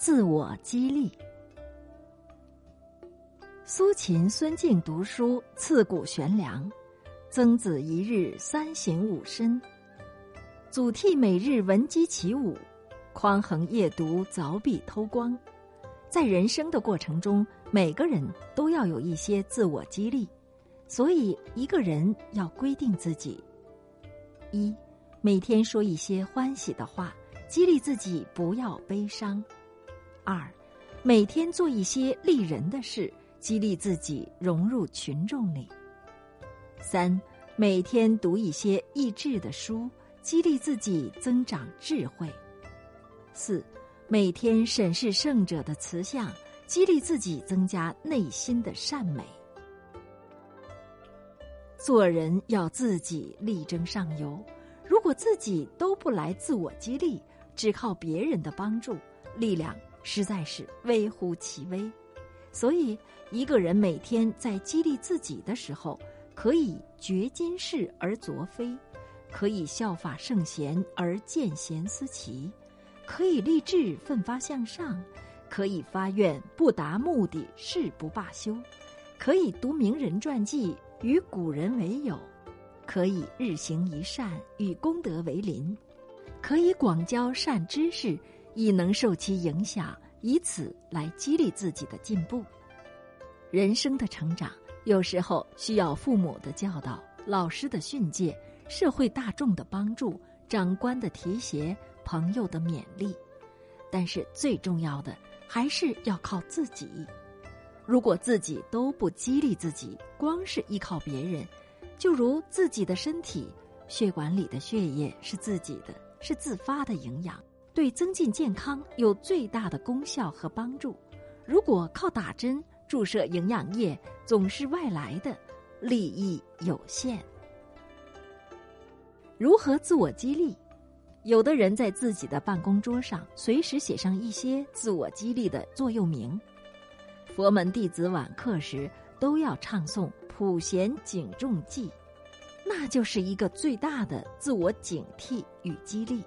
自我激励。苏秦、孙敬读书，刺骨悬梁；曾子一日三省吾身。祖逖每日闻鸡起舞，匡衡夜读凿壁偷光。在人生的过程中，每个人都要有一些自我激励，所以一个人要规定自己：一，每天说一些欢喜的话，激励自己不要悲伤；二，每天做一些利人的事。激励自己融入群众里。三，每天读一些益智的书，激励自己增长智慧。四，每天审视圣者的慈相，激励自己增加内心的善美。做人要自己力争上游，如果自己都不来自我激励，只靠别人的帮助，力量实在是微乎其微。所以，一个人每天在激励自己的时候，可以觉今是而昨非，可以效法圣贤而见贤思齐，可以立志奋发向上，可以发愿不达目的誓不罢休，可以读名人传记与古人为友，可以日行一善与功德为邻，可以广交善知识，亦能受其影响。以此来激励自己的进步。人生的成长，有时候需要父母的教导、老师的训诫、社会大众的帮助、长官的提携、朋友的勉励。但是最重要的还是要靠自己。如果自己都不激励自己，光是依靠别人，就如自己的身体，血管里的血液是自己的，是自发的营养。对增进健康有最大的功效和帮助。如果靠打针注射营养液，总是外来的，利益有限。如何自我激励？有的人在自己的办公桌上随时写上一些自我激励的座右铭。佛门弟子晚课时都要唱诵《普贤警重记》，那就是一个最大的自我警惕与激励。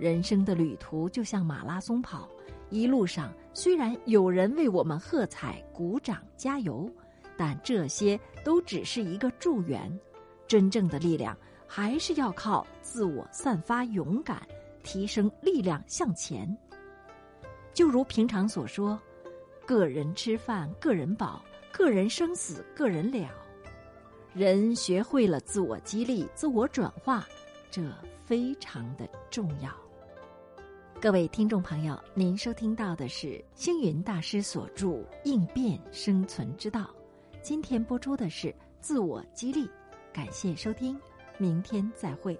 人生的旅途就像马拉松跑，一路上虽然有人为我们喝彩、鼓掌、加油，但这些都只是一个助缘。真正的力量还是要靠自我散发勇敢，提升力量向前。就如平常所说：“个人吃饭，个人饱；个人生死，个人了。”人学会了自我激励、自我转化，这非常的重要。各位听众朋友，您收听到的是星云大师所著《应变生存之道》，今天播出的是自我激励，感谢收听，明天再会。